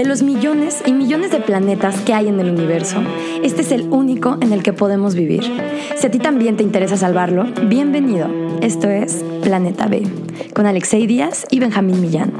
De los millones y millones de planetas que hay en el universo, este es el único en el que podemos vivir. Si a ti también te interesa salvarlo, bienvenido. Esto es Planeta B, con Alexei Díaz y Benjamín Millán.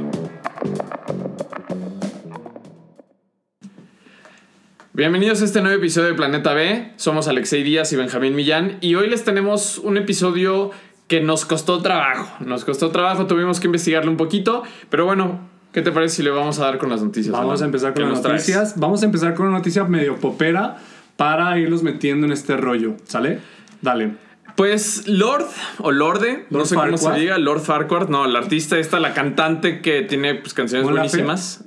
Bienvenidos a este nuevo episodio de Planeta B. Somos Alexei Díaz y Benjamín Millán y hoy les tenemos un episodio que nos costó trabajo. Nos costó trabajo, tuvimos que investigarlo un poquito, pero bueno, ¿qué te parece si le vamos a dar con las noticias? Vamos a empezar con las noticias. Vamos a empezar con una noticia medio popera para irlos metiendo en este rollo, ¿sale? Dale. Pues Lord o Lorde, no sé cómo se diga, Lord Farquhar, no, la artista esta, la cantante que tiene pues, canciones buenísimas.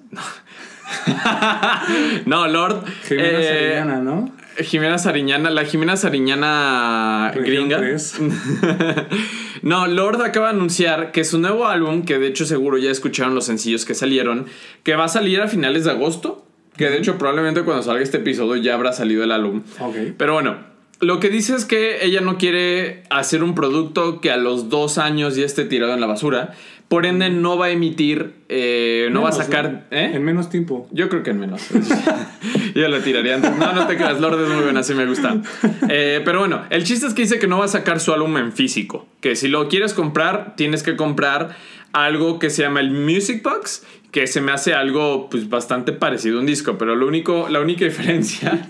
no, Lord. Eh, ¿no? Jimena Sariñana, la Jimena Sariñana gringa. no, Lord acaba de anunciar que su nuevo álbum, que de hecho seguro ya escucharon los sencillos que salieron, que va a salir a finales de agosto. Que de hecho probablemente cuando salga este episodio ya habrá salido el álbum. Pero bueno, lo que dice es que ella no quiere hacer un producto que a los dos años ya esté tirado en la basura. Por ende, no va a emitir, eh, no va a sacar. ¿eh? En menos tiempo. Yo creo que en menos. Yo la tiraría antes. No, no te creas, Lord es muy buena, así me gusta. Eh, pero bueno, el chiste es que dice que no va a sacar su álbum en físico. Que si lo quieres comprar, tienes que comprar algo que se llama el Music Box, que se me hace algo pues bastante parecido a un disco, pero lo único, la única diferencia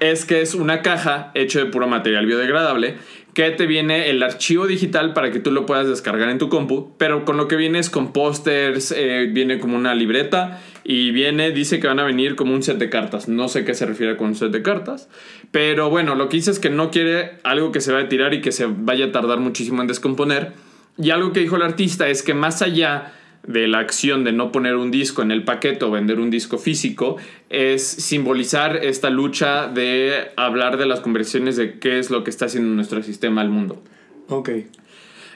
es que es una caja hecha de puro material biodegradable que te viene el archivo digital para que tú lo puedas descargar en tu compu, pero con lo que viene es con pósters, eh, viene como una libreta y viene, dice que van a venir como un set de cartas. No sé qué se refiere con un set de cartas, pero bueno, lo que dice es que no quiere algo que se vaya a tirar y que se vaya a tardar muchísimo en descomponer. Y algo que dijo el artista es que más allá de la acción de no poner un disco en el paquete o vender un disco físico es simbolizar esta lucha de hablar de las conversiones de qué es lo que está haciendo nuestro sistema al mundo.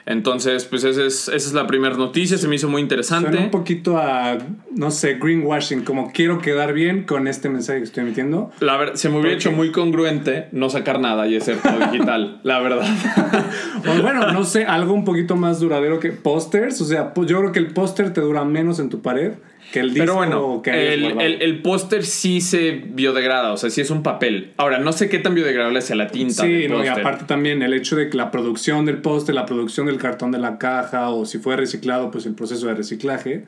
Entonces, pues esa es, esa es la primera noticia, se me hizo muy interesante. Suena un poquito a, no sé, greenwashing, como quiero quedar bien con este mensaje que estoy emitiendo. La verdad, se me hubiera hecho muy congruente no sacar nada y hacer todo digital, la verdad. Pues bueno, no sé, algo un poquito más duradero que pósters, o sea, yo creo que el póster te dura menos en tu pared que el disco Pero bueno, el, el, póster sí se biodegrada, o sea, sí es un papel. Ahora, no sé qué tan biodegradable sea la tinta. Sí, no, y aparte también el hecho de que la producción del póster, la producción del cartón de la caja, o si fue reciclado, pues el proceso de reciclaje.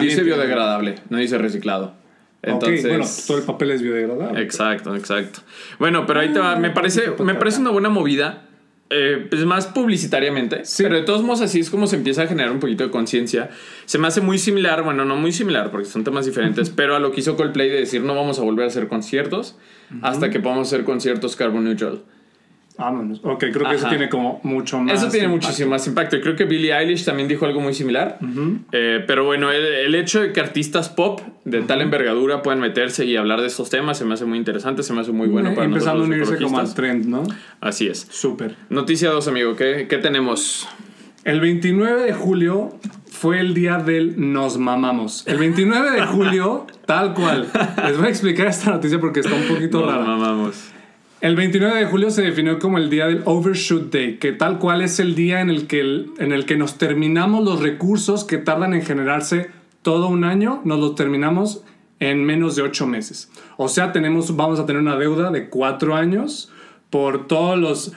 Dice biodegradable, no dice reciclado. Entonces, bueno, todo el papel es biodegradable. Exacto, exacto. Bueno, pero ahí te va. Me parece, me parece una buena movida eh, pues más publicitariamente, pero de todos modos así es como se empieza a generar un poquito de conciencia. Se me hace muy similar, bueno, no muy similar porque son temas diferentes, pero a lo que hizo Coldplay de decir no vamos a volver a hacer conciertos hasta que podamos hacer conciertos carbon neutral. Vámonos. Ok, creo que eso tiene como mucho más. Eso tiene muchísimo más impacto. Y creo que Billie Eilish también dijo algo muy similar. Eh, pero bueno, el, hecho de que artistas pop de tal envergadura puedan meterse y hablar de estos temas se me hace muy interesante, se me hace muy bueno para Empezando a unirse como al trend, ¿no? Así es. Súper. Noticia 2, amigo. ¿Qué, ¿Qué tenemos? El 29 de julio fue el día del nos mamamos. El 29 de julio, tal cual. Les voy a explicar esta noticia porque está un poquito nos rara. Nos mamamos. El 29 de julio se definió como el día del Overshoot Day, que tal cual es el día en el que, en el que nos terminamos los recursos que tardan en generarse todo un año, nos los terminamos en menos de ocho meses. O sea, tenemos, vamos a tener una deuda de cuatro años por todos los,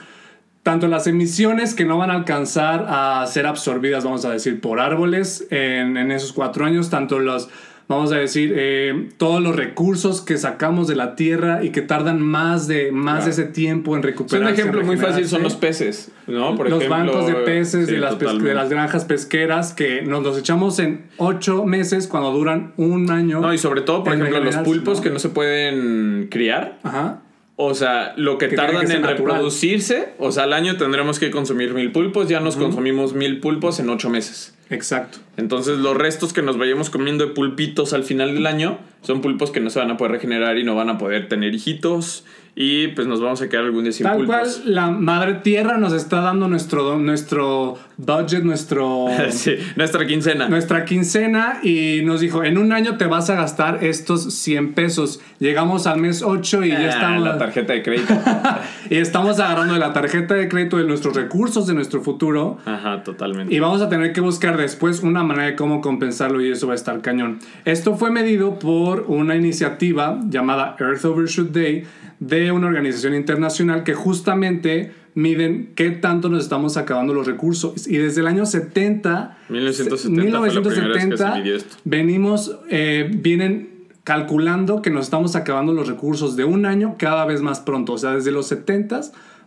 tanto las emisiones que no van a alcanzar a ser absorbidas, vamos a decir, por árboles en, en esos cuatro años, tanto los vamos a decir, eh, todos los recursos que sacamos de la tierra y que tardan más de, más de ese tiempo en recuperarse. Un ejemplo muy fácil son los peces, ¿no? Por los bancos de peces de, las de las granjas pesqueras que nos los echamos en ocho meses cuando duran un año. No, y sobre todo, por ejemplo, los pulpos que no se pueden criar. Ajá. O sea, lo que, tardan en reproducirse, o sea, al año tendremos que consumir mil pulpos, ya nos consumimos mil pulpos en ocho meses. Exacto. Entonces los restos que nos vayamos comiendo de pulpitos al final del año son pulpos que no se van a poder regenerar y no van a poder tener hijitos y pues nos vamos a quedar algún día sin Tal cual la madre tierra nos está dando nuestro, nuestro budget, nuestro... sí, nuestra quincena. Nuestra quincena y nos dijo, en un año te vas a gastar estos 100 pesos. Llegamos al mes 8 y ya ah, estamos... La tarjeta de crédito. y estamos agarrando de la tarjeta de crédito de nuestros recursos de nuestro futuro. Ajá, totalmente. Y vamos a tener que buscar después una manera de cómo compensarlo y eso va a estar cañón. Esto fue medido por por una iniciativa llamada Earth Overshoot Day de una organización internacional que justamente miden qué tanto nos estamos acabando los recursos. Y desde el año 70, 1970, 1970 venimos, eh, vienen calculando que nos estamos acabando los recursos de un año cada vez más pronto. O sea, desde los 70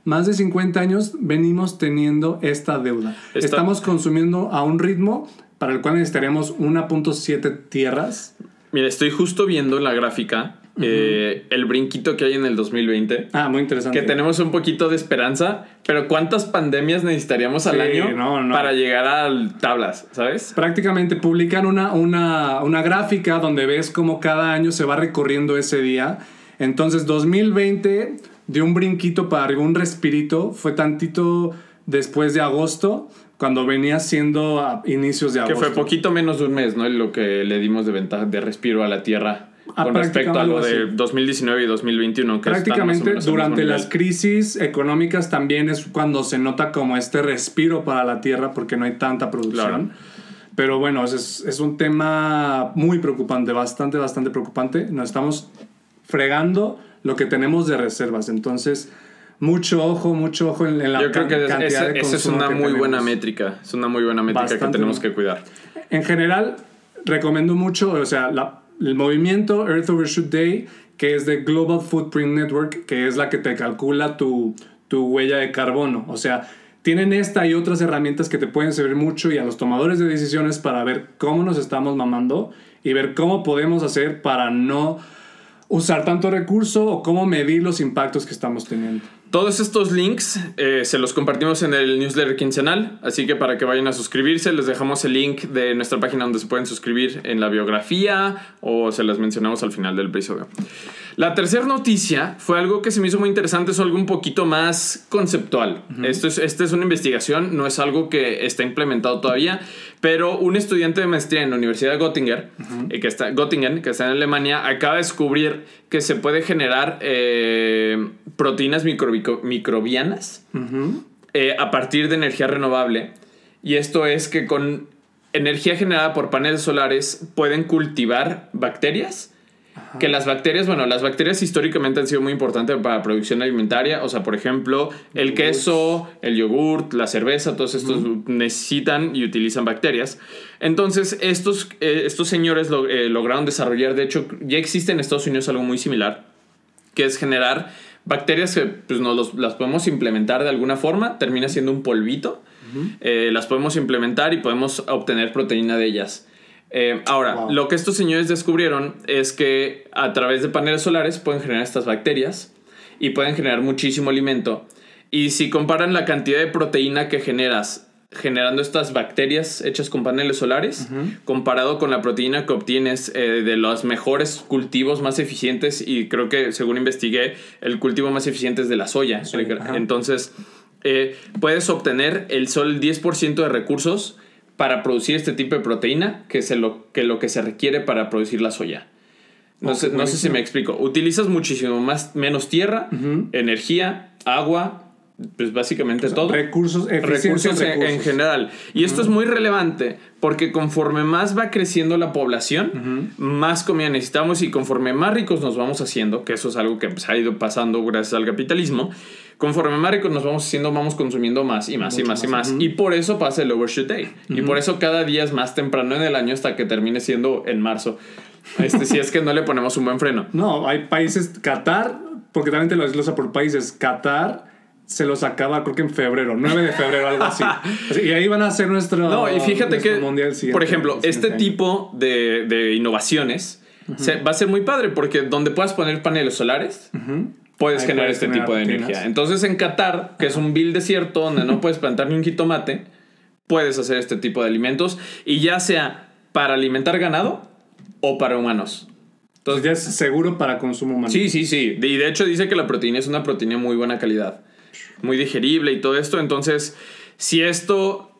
más de 50 años venimos teniendo esta deuda. Estamos consumiendo a un ritmo para el cual necesitaríamos 1.7 tierras. Mira, estoy justo viendo la gráfica eh, el brinquito que hay en el 2020. Ah, muy interesante. Que tenemos un poquito de esperanza, pero ¿cuántas pandemias necesitaríamos al año para llegar a tablas, sabes? Prácticamente publican una, una, una gráfica donde ves cómo cada año se va recorriendo ese día. Entonces, 2020 dio un brinquito para arriba, un respirito, fue tantito después de agosto cuando venía siendo a inicios de agosto. Que fue poquito menos de un mes, ¿no? Lo que le dimos de ventaja de respiro a la Tierra ah, con respecto a lo de 2019 y 2021. Que Prácticamente durante las crisis económicas también es cuando se nota como este respiro para la Tierra porque no hay tanta producción. Pero bueno, es, es un tema muy preocupante, bastante, bastante preocupante. Nos estamos fregando lo que tenemos de reservas. Entonces mucho ojo, mucho ojo en, la Yo creo que esa es una muy buena métrica. Es una muy buena métrica que tenemos que cuidar. En general, recomiendo mucho, o sea, el movimiento Earth Overshoot Day, que es de Global Footprint Network, que es la que te calcula tu, tu huella de carbono. O sea, tienen esta y otras herramientas que te pueden servir mucho y a los tomadores de decisiones para ver cómo nos estamos mamando y ver cómo podemos hacer para no usar tanto recurso o cómo medir los impactos que estamos teniendo. Todos estos links eh, se los compartimos en el newsletter quincenal, así que para que vayan a suscribirse les dejamos el link de nuestra página donde se pueden suscribir en la biografía o se las mencionamos al final del episodio. La tercera noticia fue algo que se me hizo muy interesante, es algo un poquito más conceptual. Esto es, esta es una investigación, no es algo que está implementado todavía, pero un estudiante de maestría en la Universidad de Göttingen, eh, que está, Göttingen, que está en Alemania, acaba de descubrir que se puede generar eh, proteínas microbianas eh, a partir de energía renovable. Y esto es que con energía generada por paneles solares pueden cultivar bacterias que las bacterias, bueno, las bacterias históricamente han sido muy importantes para la producción alimentaria. O sea, por ejemplo, el queso, el yogurt, la cerveza, todos estos necesitan y utilizan bacterias. Entonces, estos, eh, estos señores eh, lograron desarrollar, de hecho, ya existe en Estados Unidos algo muy similar, que es generar bacterias que pues, nos las podemos implementar de alguna forma, termina siendo un polvito. Eh, las podemos implementar y podemos obtener proteína de ellas. Eh, ahora, lo que estos señores descubrieron es que a través de paneles solares pueden generar estas bacterias y pueden generar muchísimo alimento. Y si comparan la cantidad de proteína que generas generando estas bacterias hechas con paneles solares, comparado con la proteína que obtienes eh, de los mejores cultivos más eficientes, y creo que según investigué, el cultivo más eficiente es de la soya. Entonces, eh, puedes obtener el sol 10% de recursos para producir este tipo de proteína que, es lo, que lo que se requiere para producir la soya. No, sé, no sé si me explico. Utilizas muchísimo más, menos tierra, energía, agua, pues básicamente todo. Recursos, recursos, En, general. Y esto es muy relevante porque conforme más va creciendo la población, más comida necesitamos y conforme más ricos nos vamos haciendo, que eso es algo que pues, ha ido pasando gracias al capitalismo, conforme más ricos nos vamos haciendo, vamos consumiendo más y más y más, y más. Y por eso pasa el Overshoot Day. Y por eso cada día es más temprano en el año hasta que termine siendo en marzo. Este, si es que no le ponemos un buen freno. No, hay países, Qatar, porque también te lo desglosa por países, Qatar se los acaba creo que en febrero, 9 de febrero, algo así. y ahí van a hacer nuestro No, y fíjate que, por ejemplo, este tipo de, de innovaciones va a ser muy padre porque donde puedas poner paneles solares, puedes generar este tipo de energía. Entonces en Qatar, que es un vil desierto donde no puedes plantar ni un jitomate, puedes hacer este tipo de alimentos y ya sea para alimentar ganado o para humanos. Entonces ya es seguro para consumo humano. Sí, sí, sí. Y de hecho dice que la proteína es una proteína de muy buena calidad, muy digerible y todo esto. Entonces, si esto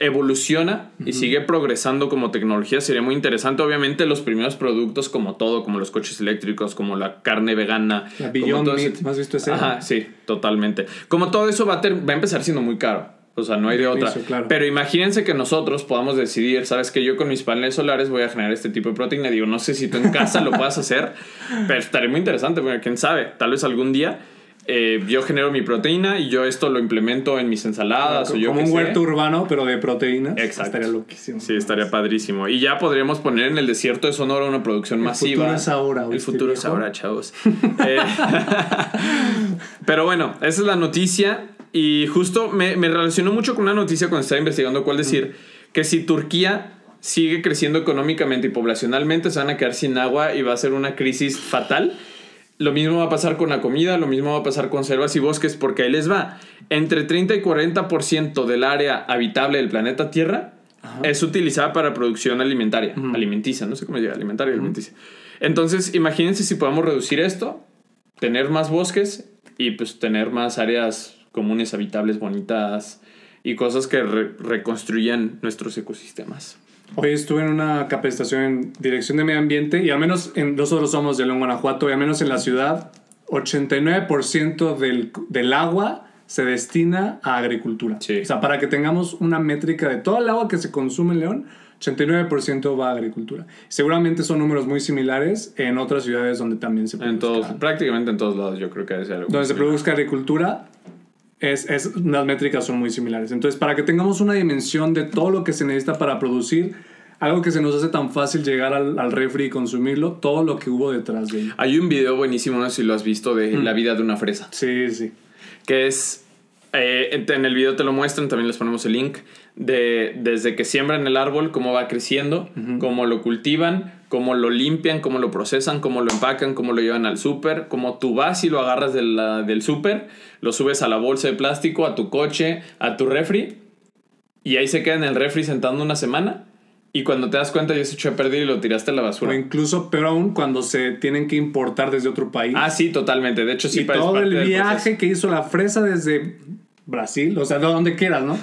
evoluciona y sigue progresando como tecnología, sería muy interesante. Obviamente, los primeros productos, como todo, como los coches eléctricos, como la carne vegana. La Beyond Meat, ¿has visto ese? Ajá, sí, totalmente. Como todo eso va a, va a empezar siendo muy caro. O sea, no hay de otra. Claro. Pero imagínense que nosotros podamos decidir, sabes que yo con mis paneles solares voy a generar este tipo de proteína. Digo, no sé si tú en casa lo puedas hacer, pero estaría muy interesante, porque quién sabe, tal vez algún día eh, yo genero mi proteína y yo esto lo implemento en mis ensaladas o yo Como un sé. huerto urbano, pero de proteínas. Exacto. Estaría loquísimo. Sí, estaría padrísimo. Y ya podríamos poner en el desierto de Sonora una producción El masiva. futuro es ahora, El ¿oíste, futuro es viejo? ahora, chavos. Eh, Pero bueno, esa es la noticia. Y justo me, me relacionó mucho con una noticia cuando estaba investigando cuál decir. Que si Turquía sigue creciendo económicamente y poblacionalmente, se van a quedar sin agua y va a ser una crisis fatal. Lo mismo va a pasar con la comida, lo mismo va a pasar con selvas y bosques, porque ahí les va. Entre 30 y 40% del área habitable del planeta Tierra es utilizada para producción alimentaria, alimenticia, no sé cómo llama, alimentaria, alimenticia. Entonces, imagínense si podemos reducir esto, tener más bosques y pues tener más áreas comunes, habitables, bonitas y cosas que re- reconstruyan nuestros ecosistemas. Hoy estuve en una capacitación en dirección de medio ambiente y al menos en, nosotros somos de León, Guanajuato, y al menos en la ciudad, 89% del, del agua se destina a agricultura. Sí. O sea, para que tengamos una métrica de todo el agua que se consume en León, 89% va a agricultura. Seguramente son números muy similares en otras ciudades donde también se En produzca. todos, prácticamente en todos lados yo creo que ser algo donde se produzca agricultura, es, es, las métricas son muy similares. Entonces, para que tengamos una dimensión de todo lo que se necesita para producir algo que se nos hace tan fácil llegar al, al refri y consumirlo, todo lo que hubo detrás de ello. Hay un video buenísimo, no sé si lo has visto, de la vida de una fresa. Sí, sí. que es eh, en el video te lo muestran, también les ponemos el link de desde que siembran el árbol, cómo va creciendo, cómo lo cultivan, cómo lo limpian, cómo lo procesan, cómo lo empacan, cómo lo llevan al súper, cómo tú vas y lo agarras de la- del súper, lo subes a la bolsa de plástico, a tu coche, a tu refri y ahí se queda en el refri sentando una semana y cuando te das cuenta ya se echó a perder y lo tiraste a la O basura. incluso, pero aún cuando se tienen que importar desde otro país. Ah, sí, totalmente. De hecho, sí, y todo el viaje que hizo la fresa desde Brasil, o sea, de donde quieras, ¿no?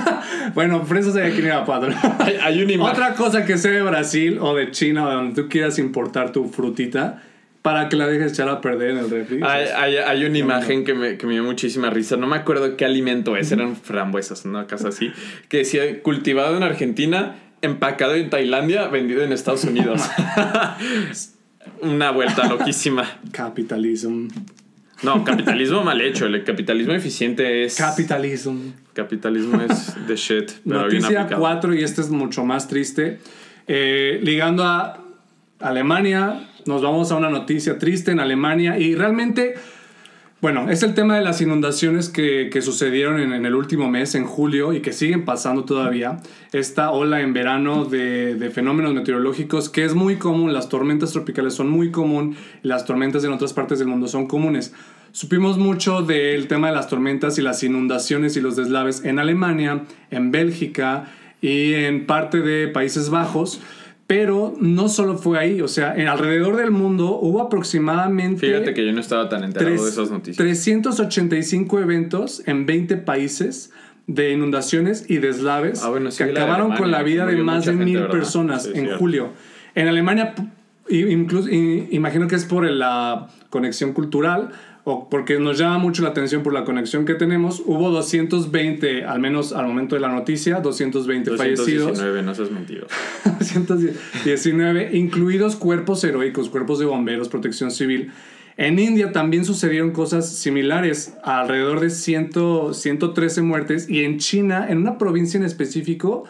bueno, fresas de aquí en Irapuato, ¿no? Hay, hay una imagen. Otra cosa que sea de Brasil o de China o de donde tú quieras importar tu frutita para que la dejes echar a perder en el refri. Hay, hay- hay una imagen que me, que me dio muchísima risa. No me acuerdo qué alimento es. Eran frambuesas, una casa así. Que decía cultivado en Argentina, empacado en Tailandia, vendido en Estados Unidos. una vuelta loquísima. Capitalism. No, capitalismo mal hecho. El capitalismo eficiente es. Capitalism. capitalismo es the shit. Pero Noticia aplicado. 4, y este es mucho más triste. Eh, ligando a Alemania, nos vamos a una noticia triste en Alemania y realmente, bueno, es el tema de las inundaciones que, que sucedieron en, en el último mes, en julio, y que siguen pasando todavía. Esta ola en verano de, de fenómenos meteorológicos que es muy común, las tormentas tropicales son muy común, las tormentas en otras partes del mundo son comunes. Supimos mucho del tema de las tormentas y las inundaciones y los deslaves en Alemania, en Bélgica y en parte de Países Bajos. Pero no solo fue ahí, o sea, en alrededor del mundo hubo aproximadamente Fíjate que yo no estaba tan enterado de esas noticias. 385 eventos en 20 países de inundaciones y deslaves Ah, bueno, sí, que acabaron con la vida de más de gente, mil ¿verdad? personas Sí, en cierto. julio. En Alemania, incluso, imagino que es por la conexión cultural o porque nos llama mucho la atención por la conexión que tenemos. Hubo 220, al menos al momento de la noticia, 220 fallecidos. 219, no seas mentiroso. 119, incluidos cuerpos heroicos, cuerpos de bomberos, protección civil. En India también sucedieron cosas similares, alrededor de 100, 113 muertes, y en China, en una provincia en específico,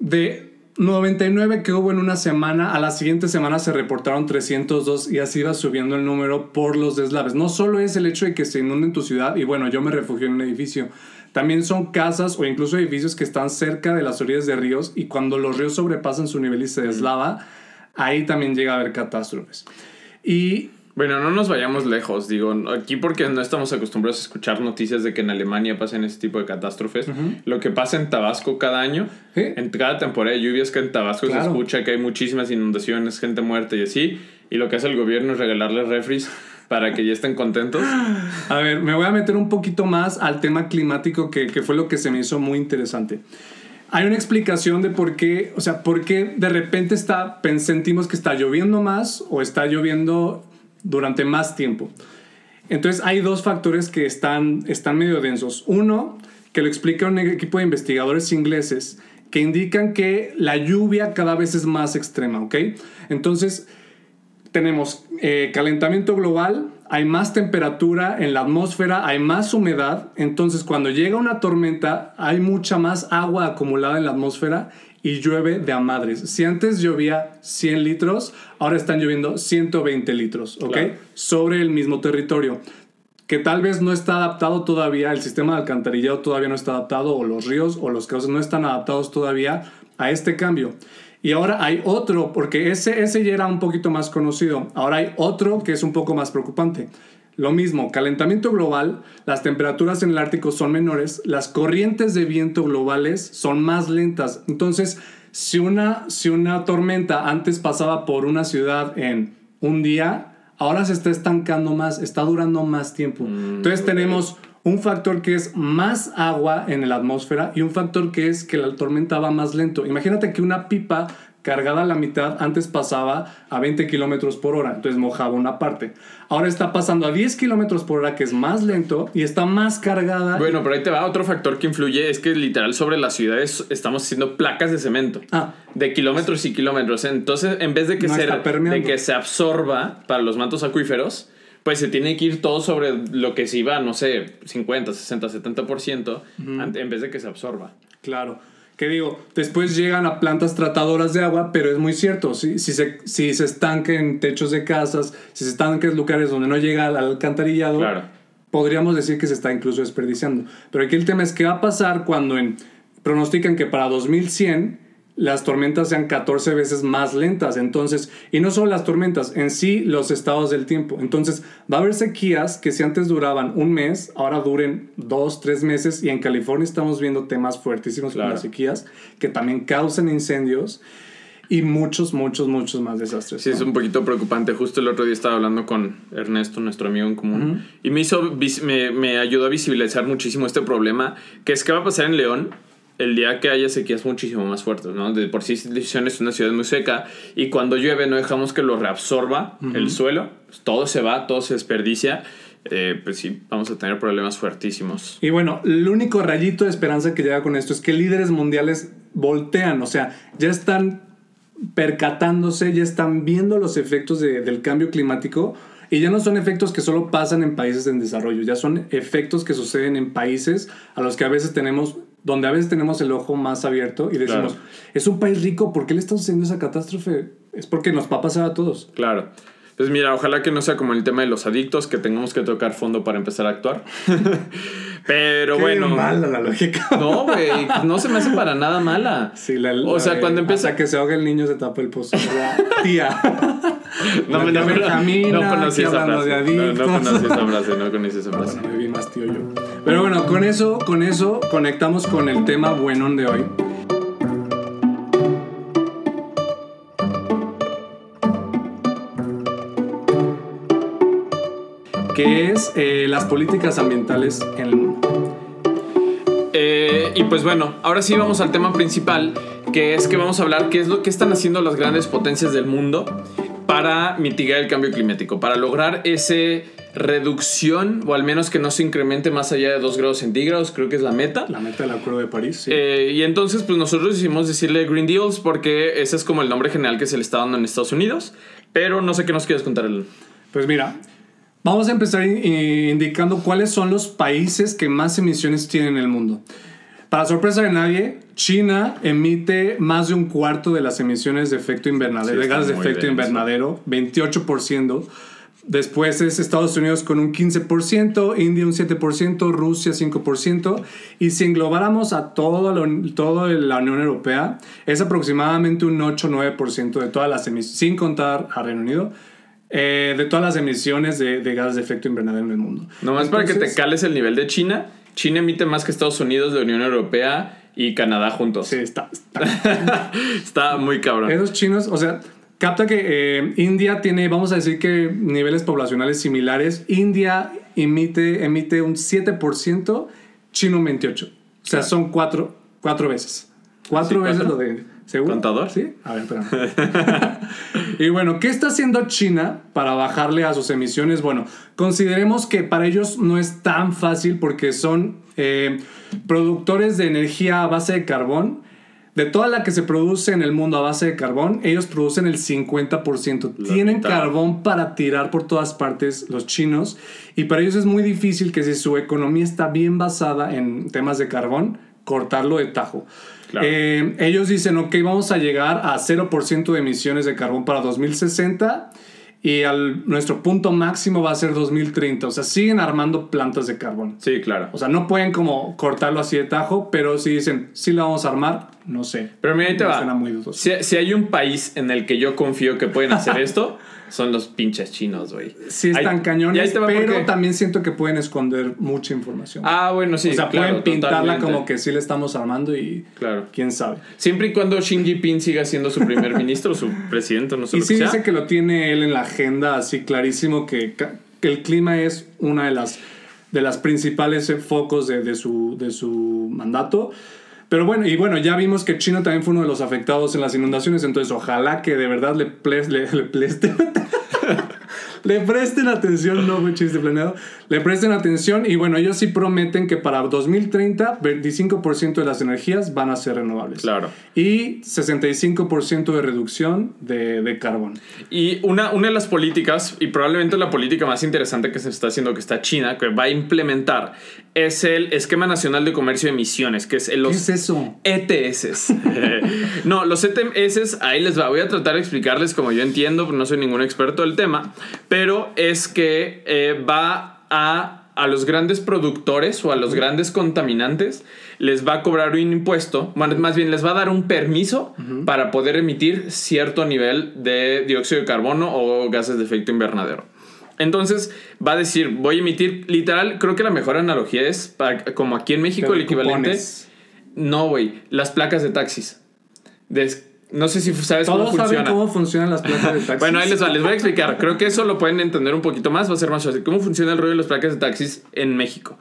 de 99 que hubo en una semana, a la siguiente semana se reportaron 302 y así va subiendo el número por los deslaves. No solo es el hecho de que se inunde tu ciudad y bueno, yo me refugio en un edificio. También son casas o incluso edificios que están cerca de las orillas de ríos y cuando los ríos sobrepasan su nivel y se deslava, ahí también llega a haber catástrofes. Y Bueno, no nos vayamos lejos, digo, aquí porque no estamos acostumbrados a escuchar noticias de que en Alemania pasen ese tipo de catástrofes. Lo que pasa en Tabasco cada año, en cada temporada de lluvias que en Tabasco Claro. se escucha que hay muchísimas inundaciones, gente muerta y así, y lo que hace el gobierno es regalarles refris para que ya estén contentos. A ver, me voy a meter un poquito más al tema climático que, que fue lo que se me hizo muy interesante. Hay una explicación de por qué, o sea, por qué de repente está, sentimos que está lloviendo más o está lloviendo durante más tiempo. Entonces hay dos factores que están, están medio densos. Uno, que lo explica un equipo de investigadores ingleses que indican que la lluvia cada vez es más extrema, ¿ok? Entonces, tenemos eh, calentamiento global, hay más temperatura en la atmósfera, hay más humedad, entonces cuando llega una tormenta hay mucha más agua acumulada en la atmósfera y llueve de a madres. Si antes llovía 100 litros, ahora están lloviendo 120 litros, ¿ok? Claro. Sobre el mismo territorio. Que tal vez no está adaptado todavía, el sistema de alcantarillado todavía no está adaptado, o los ríos o los cauces no están adaptados todavía a este cambio. Y ahora hay otro, porque ese, ese ya era un poquito más conocido. Ahora hay otro que es un poco más preocupante. Lo mismo, calentamiento global, las temperaturas en el Ártico son menores, las corrientes de viento globales son más lentas. Entonces, si una, si una tormenta antes pasaba por una ciudad en un día, ahora se está estancando más, está durando más tiempo. Entonces tenemos un factor que es más agua en la atmósfera y un factor que es que la tormenta va más lento. Imagínate que una pipa cargada a la mitad antes pasaba a 20 kilómetros por hora, entonces mojaba una parte. Ahora está pasando a 10 kilómetros por hora, que es más lento y está más cargada. Bueno, pero ahí te va otro factor que influye, es que literal sobre las ciudades estamos haciendo placas de cemento. Ah. De kilómetros y kilómetros. Entonces, en vez de que, No se, está permeando. de que se absorba para los mantos acuíferos, pues se tiene que ir todo sobre lo que se iba, no sé, 50, 60, 70%, ante- en vez de que se absorba. Claro. Que digo, después llegan a plantas tratadoras de agua, pero es muy cierto, si, si, se, si se estanca en techos de casas, si se estanca en lugares donde no llega al alcantarillado, Claro. podríamos decir que se está incluso desperdiciando. Pero aquí el tema es qué va a pasar cuando en, pronostican que para 2100 las tormentas sean 14 veces más lentas. Entonces, y no solo las tormentas, en sí los estados del tiempo. Entonces, va a haber sequías que si antes duraban un mes, ahora duren dos, tres meses. Y en California estamos viendo temas fuertísimos Claro. con las sequías que también causan incendios y muchos, muchos, muchos más desastres. Sí, ¿no? es un poquito preocupante. Justo el otro día estaba hablando con Ernesto, nuestro amigo en común, y me, hizo, me, me ayudó a visibilizar muchísimo este problema, que es que va a pasar en León el día que haya sequías muchísimo más fuertes, ¿no? De por sí es una ciudad muy seca, y cuando llueve no dejamos que lo reabsorba el suelo, pues todo se va, todo se desperdicia, eh, pues sí, vamos a tener problemas fuertísimos. Y bueno, el único rayito de esperanza que llega con esto es que líderes mundiales voltean, o sea, ya están percatándose, ya están viendo los efectos de- del cambio climático y ya no son efectos que solo pasan en países en desarrollo, ya son efectos que suceden en países a los que a veces tenemos, donde a veces tenemos el ojo más abierto y decimos, Claro. es un país rico, ¿por qué le está sucediendo esa catástrofe? Es porque nos va a pasar a todos. Claro. Pues mira, ojalá que no sea como el tema de los adictos, que tengamos que tocar fondo para empezar a actuar. Pero Qué bueno. mala la lógica. No, güey, no se me hace para nada mala. Sí, la- o sea, cuando empieza... hasta que se ahoga el niño se tapa el pozo. Tía. No, La no, no, Benjamina, no conocí esa frase. de No, no conocí esa frase, no conocí esa frase. Bueno, me vi más tío yo. Pero bueno, con eso, con eso conectamos con el tema buenón de hoy. Que es eh, las políticas ambientales en el mundo. Eh, y pues bueno, ahora sí vamos al tema principal, que es que vamos a hablar qué es lo que están haciendo las grandes potencias del mundo para mitigar el cambio climático, para lograr ese reducción o al menos que no se incremente más allá de 2 grados centígrados, creo que es la meta. La meta del Acuerdo de París. sí. Eh, y entonces, pues nosotros decidimos decirle Green Deals porque ese es como el nombre general que se le está dando en Estados Unidos. Pero no sé qué nos quieres contar. El... Pues mira, vamos a empezar eh, indicando cuáles son los países que más emisiones tienen en el mundo. Para sorpresa de nadie, China emite más de un cuarto de las emisiones de efecto invernadero, Sí, de gases de efecto invernadero, 28%. Después es Estados Unidos con un 15%, India un 7%, Rusia 5%. Y si englobáramos a toda la, toda la Unión Europea, es aproximadamente un 8-9% de todas las emisiones, sin contar a Reino Unido, eh, de todas las emisiones de, de gases de efecto invernadero en el mundo. Nomás para que te cales el nivel de China. China emite más que Estados Unidos, la Unión Europea y Canadá juntos. Sí, está, está Está muy cabrón. Esos chinos, o sea, capta que eh, India tiene, vamos a decir que niveles poblacionales similares. India emite, emite un 7%, Chino un 28%. O sea, son cuatro, cuatro veces. Cuatro ¿Sí, veces cuatro? lo de. ¿Seguro? ¿Contador? Sí. A ver, espérame. y bueno, ¿qué está haciendo China para bajarle a sus emisiones? Bueno, consideremos que para ellos no es tan fácil porque son eh, productores de energía a base de carbón. De toda la que se produce en el mundo a base de carbón, ellos producen el 50%. La Tienen mitad. carbón para tirar por todas partes los chinos y para ellos es muy difícil que si su economía está bien basada en temas de carbón, cortarlo de tajo. Claro. Eh, ellos dicen, ok, vamos a llegar a 0% de emisiones de carbón para 2060 y al, nuestro punto máximo va a ser 2030. O sea, siguen armando plantas de carbón. Sí, claro. O sea, no pueden como cortarlo así de tajo, pero si dicen, sí la vamos a armar, no sé. Pero mira, ahí te va. suena muy dudoso. Si, si hay un país en el que yo confío que pueden hacer esto, son los pinches chinos, güey. Sí están cañones, pero también siento que pueden esconder mucha información. Ah, bueno, sí. o sea, claro, pueden pintarla totalmente. como que sí le estamos armando y Claro. quién sabe. Siempre y cuando Xi Jinping siga siendo su primer ministro o su presidente, no sé Y lo sí que sea. dice que lo tiene él en la agenda así clarísimo que, que el clima es una de las, de las principales focos de, de su, de su mandato. Pero bueno, y bueno, ya vimos que China también fue uno de los afectados en las inundaciones, entonces ojalá que de verdad le, ples- le, le presten atención, no fue chiste planeado, le presten atención y bueno, ellos sí prometen que para 2030 25% de las energías van a ser renovables. Claro. Y 65% de reducción de, de carbón. Y una, una de las políticas, y probablemente la política más interesante que se está haciendo, que está China, que va a implementar, es el Esquema Nacional de Comercio de Emisiones, que es el, ¿Qué los es eso? ETS. no, los ETS, ahí les va. Voy a tratar de explicarles como yo entiendo, no soy ningún experto del tema, pero es que eh, va a, a los grandes productores o a los grandes contaminantes, les va a cobrar un impuesto, más bien les va a dar un permiso para poder emitir cierto nivel de dióxido de carbono o gases de efecto invernadero. Entonces va a decir, voy a emitir, literal, creo que la mejor analogía es para- como aquí en México Pero el equivalente... cupones. No, güey. Las placas de taxis. Des- no sé si sabes cómo Todos saben funciona. cómo funcionan las placas de taxis. Bueno, ahí les va, les voy a explicar. Creo que eso lo pueden entender un poquito más, va a ser más fácil. ¿Cómo funciona el rollo de las placas de taxis en México?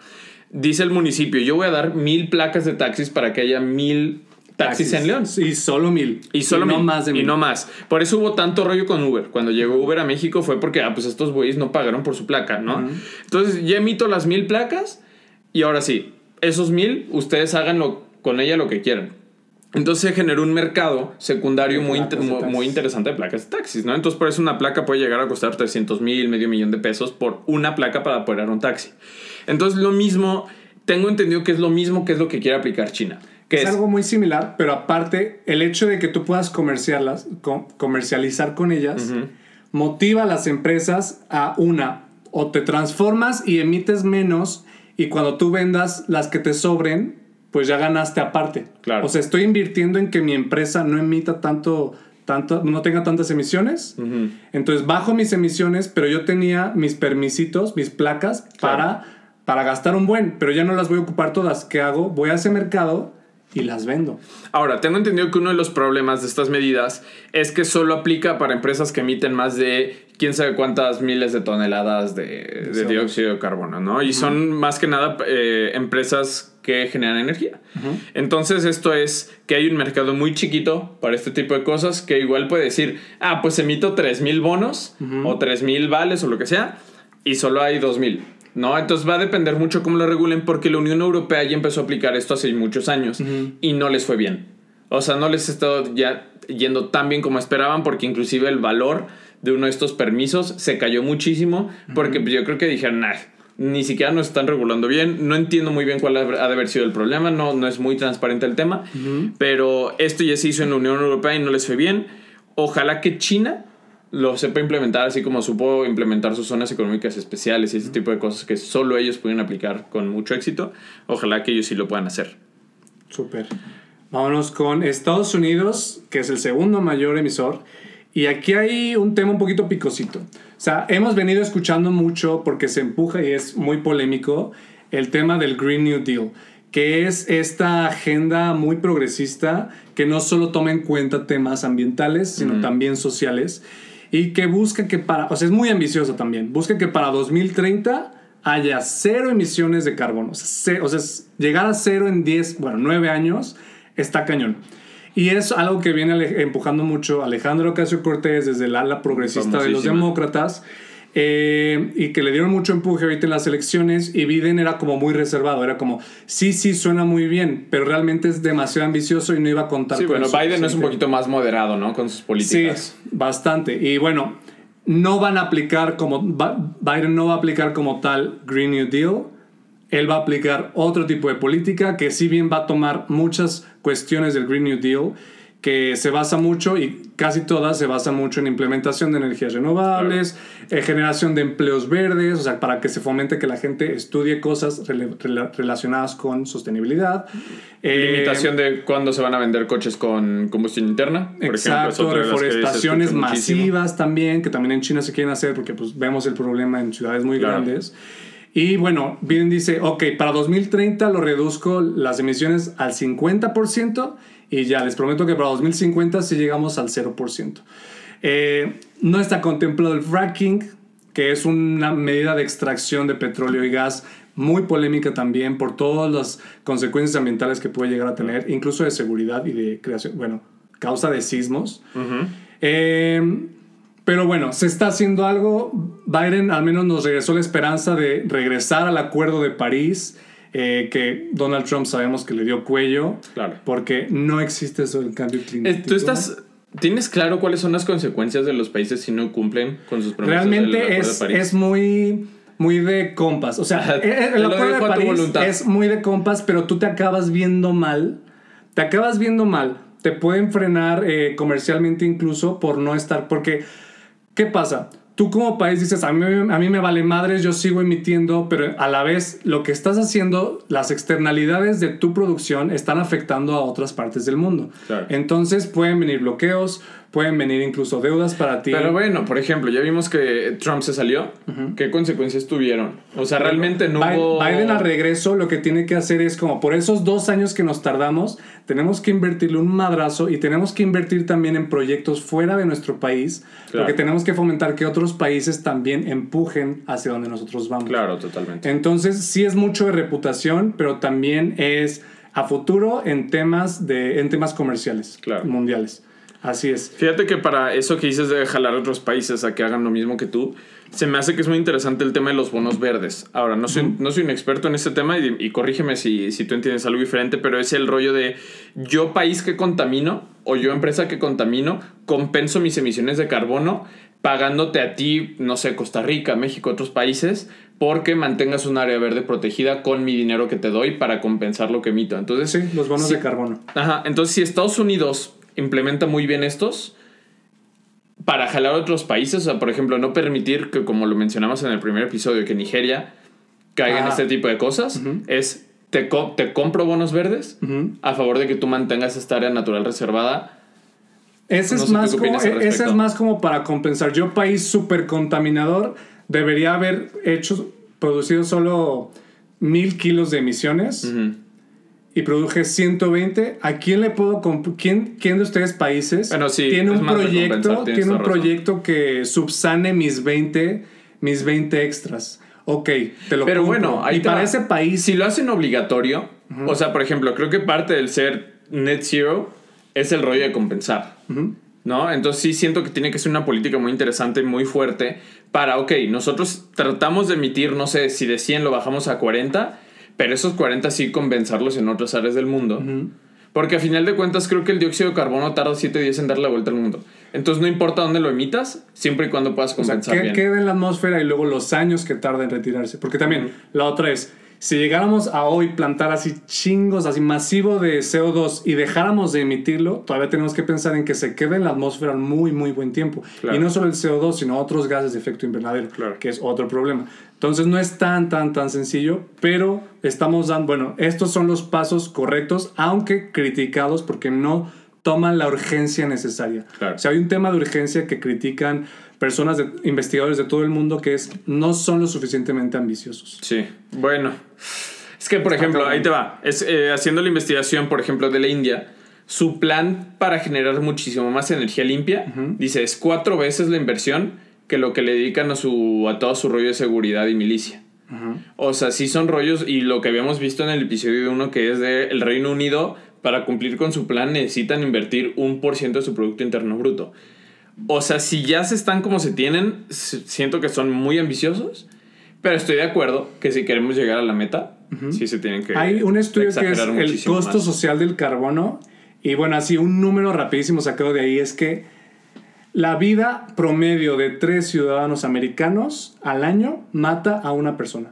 Dice el municipio, yo voy a dar mil placas de taxis para que haya mil taxis, en León. Y solo mil. Y solo no mil. más de Y mil. no más. Por eso hubo tanto rollo con Uber. Cuando llegó Uber a México fue porque, ah, pues estos güeyes no pagaron por su placa, ¿no? Entonces ya emito las mil placas y ahora sí, esos mil, ustedes háganlo con ella lo que quieran. Entonces se generó un mercado secundario muy, inter- muy, interesante de placas de taxis, ¿no? Entonces por eso una placa puede llegar a costar 300 mil, medio millón de pesos por una placa para poder un taxi. Entonces lo mismo, tengo entendido que es lo mismo que es lo que quiere aplicar China. Que Es es, algo muy similar, pero aparte, el hecho de que tú puedas comerciarlas, com- comercializar con ellas, motiva a las empresas a una, o te transformas y emites menos, y cuando tú vendas las que te sobren, pues ya ganaste aparte. Claro. O sea, estoy invirtiendo en que mi empresa no emita tanto, tanto no tenga tantas emisiones. Ujú. Entonces bajo mis emisiones, pero yo tenía mis permisitos, mis placas para, para gastar un buen, pero ya no las voy a ocupar todas. ¿Qué hago? Voy a ese mercado y las vendo. Ahora, tengo entendido que uno de los problemas de estas medidas es que solo aplica para empresas que emiten más de quién sabe cuántas miles de toneladas de, de CO2. dióxido de carbono, ¿no? Y son más que nada eh, empresas que generan energía. Entonces, esto es que hay un mercado muy chiquito para este tipo de cosas que igual puede decir, ah, pues emito 3.000 bonos o 3.000 vales o lo que sea y solo hay 2.000. ¿No? Entonces va a depender mucho cómo lo regulen porque la Unión Europea ya empezó a aplicar esto hace muchos años y no les fue bien. O sea, no les ha estado ya yendo tan bien como esperaban porque inclusive el valor de uno de estos permisos se cayó muchísimo porque yo creo que dijeron, nah, ni siquiera nos están regulando bien, no entiendo muy bien cuál ha de haber sido el problema, no, no es muy transparente el tema, pero esto ya se hizo en la Unión Europea y no les fue bien. Ojalá que China lo sepa implementar, así como supo implementar sus zonas económicas especiales y ese tipo de cosas que solo ellos pueden aplicar con mucho éxito. Ojalá que ellos sí lo puedan hacer. Súper. Vámonos con Estados Unidos, que es el segundo mayor emisor. Y aquí hay un tema un poquito picosito. O sea, hemos venido escuchando mucho porque se empuja y es muy polémico el tema del Green New Deal, que es esta agenda muy progresista que no solo toma en cuenta temas ambientales, sino también sociales y que busca que para, o sea, es muy ambicioso también, busca que para 2030 haya cero emisiones de carbono. O sea, o sea, llegar a cero en 10, bueno, 9 años está cañón. Y es algo que viene empujando mucho Alejandro Ocasio Cortés desde el ala progresista de los demócratas. eh, y que le dieron mucho empuje ahorita en las elecciones y Biden era como muy reservado, era como, sí, sí, suena muy bien, pero realmente es demasiado ambicioso y no iba a contar Sí, con bueno, eso. Biden es un poquito más moderado, ¿no? Con sus políticas. Sí, bastante. Y bueno, no van a aplicar como. Biden no va a aplicar como tal Green New Deal. Él va a aplicar otro tipo de política que, si bien va a tomar muchas cuestiones del Green New Deal, que se basa mucho y casi todas se basa mucho en implementación de energías renovables, eh, generación de empleos verdes, o sea, para que se fomente que la gente estudie cosas rele- relacionadas con sostenibilidad. Eh, Limitación de cuándo se van a vender coches con combustión interna. Por ejemplo, Exacto, se reforestaciones muchísimo. masivas también, que también en China se quieren hacer porque pues vemos el problema en ciudades muy Claro. grandes. Y bueno, Biden dice, ok, para 2030 lo reduzco las emisiones al 50% y ya les prometo que para 2050 sí llegamos al 0%. Eh, no está contemplado el fracking, que es una medida de extracción de petróleo y gas muy polémica también por todas las consecuencias ambientales que puede llegar a tener, incluso de seguridad y de creación, bueno, causa de sismos. Eh, pero bueno, se está haciendo algo. Biden al menos nos regresó la esperanza de regresar al acuerdo de París, eh, que Donald Trump sabemos que le dio cuello, Claro. porque no existe eso del cambio Eh, climático. ¿Tú estás, tienes claro cuáles son las consecuencias de los países si no cumplen con sus promesas? Realmente es, de París? es muy, muy de compas. O sea, eh, el acuerdo de París es muy de compas, pero tú te acabas viendo mal. Te acabas viendo mal. Te pueden frenar eh, comercialmente incluso por no estar. Porque, ¿qué pasa? Tú como país dices, a mí, a mí me vale madres, yo sigo emitiendo, pero a la vez lo que estás haciendo, las externalidades de tu producción están afectando a otras partes del mundo. Claro. Entonces pueden venir bloqueos, pueden venir incluso deudas para ti. Pero bueno, por ejemplo, ya vimos que Trump se salió. ¿Qué consecuencias tuvieron? O sea, realmente no Bi- hubo... Biden al regreso lo que tiene que hacer es como por esos dos años que nos tardamos, tenemos que invertirle un madrazo y tenemos que invertir también en proyectos fuera de nuestro país, Claro. porque tenemos que fomentar que otros países también empujen hacia donde nosotros vamos. Claro, totalmente. Entonces sí es mucho de reputación, pero también es a futuro en temas de en temas comerciales Claro. mundiales. Así es. Fíjate que para eso que dices de jalar a otros países a que hagan lo mismo que tú, se me hace que es muy interesante el tema de los bonos verdes. Ahora, no soy, no soy un experto en este tema y, y corrígeme si, si tú entiendes algo diferente, pero es el rollo de yo país que contamino o yo empresa que contamino, compenso mis emisiones de carbono pagándote a ti, no sé, Costa Rica, México, otros países, porque mantengas un área verde protegida con mi dinero que te doy para compensar lo que emito. Entonces, Sí, los bonos sí, de carbono. Ajá, entonces si Estados Unidos implementa muy bien estos, para jalar a otros países, o sea, por ejemplo, no permitir que, como lo mencionamos en el primer episodio, que Nigeria caiga en este tipo de cosas, es te, co- te compro bonos verdes a favor de que tú mantengas esta área natural reservada. Ese, No es más ¿tú qué como, e- ese es más como para compensar. Yo, país súper contaminador, debería haber hecho, producido solo mil kilos de emisiones Ujú. Y produje 120. ¿A quién le puedo ¿Quién, ¿Quién de ustedes países Bueno, sí, tiene un proyecto, tiene un razón. proyecto que subsane mis 20, mis 20 extras? Ok, te lo Pero compro. bueno, ahí y para va. ese país Si lo hacen obligatorio, o sea, por ejemplo, creo que parte del ser net zero es el rollo de compensar. ¿No? Entonces sí siento que tiene que ser una política muy interesante, muy fuerte, para, ok, nosotros tratamos de emitir, no sé, si de 100 lo bajamos a 40, pero esos 40 sí compensarlos en otras áreas del mundo. Porque a final de cuentas creo que el dióxido de carbono tarda 7 días en dar la vuelta al mundo. Entonces no importa dónde lo emitas, siempre y cuando puedas O sea, compensar que bien. queda en la atmósfera y luego los años que tarda en retirarse. Porque también la otra es, si llegáramos a hoy plantar así chingos, así masivo de CO2 y dejáramos de emitirlo, todavía tenemos que pensar en que se quede en la atmósfera muy, muy buen tiempo. Claro. Y no solo el CO2, sino otros gases de efecto invernadero, Claro. que es otro problema. Entonces no es tan, tan, tan sencillo, pero estamos dando, bueno, estos son los pasos correctos, aunque criticados porque no toman la urgencia necesaria. Claro. O sea, hay un tema de urgencia que critican personas, de, investigadores de todo el mundo, que es no son lo suficientemente ambiciosos. Sí, bueno. Es que, por ejemplo, ahí te va. Es, eh, haciendo la investigación, por ejemplo, de la India, su plan para generar muchísimo más energía limpia, dice, es cuatro veces la inversión que lo que le dedican a, su, a todo su rollo de seguridad y milicia. O sea, sí son rollos y lo que habíamos visto en el episodio 1 que es de el Reino Unido para cumplir con su plan necesitan invertir un por ciento de su Producto Interno Bruto. O sea, si ya se están como se tienen, siento que son muy ambiciosos, pero estoy de acuerdo que si queremos llegar a la meta, sí se tienen que Hay un estudio que es el costo más. social del carbono. Y bueno, así un número rapidísimo sacado de ahí es que la vida promedio de tres ciudadanos americanos al año mata a una persona.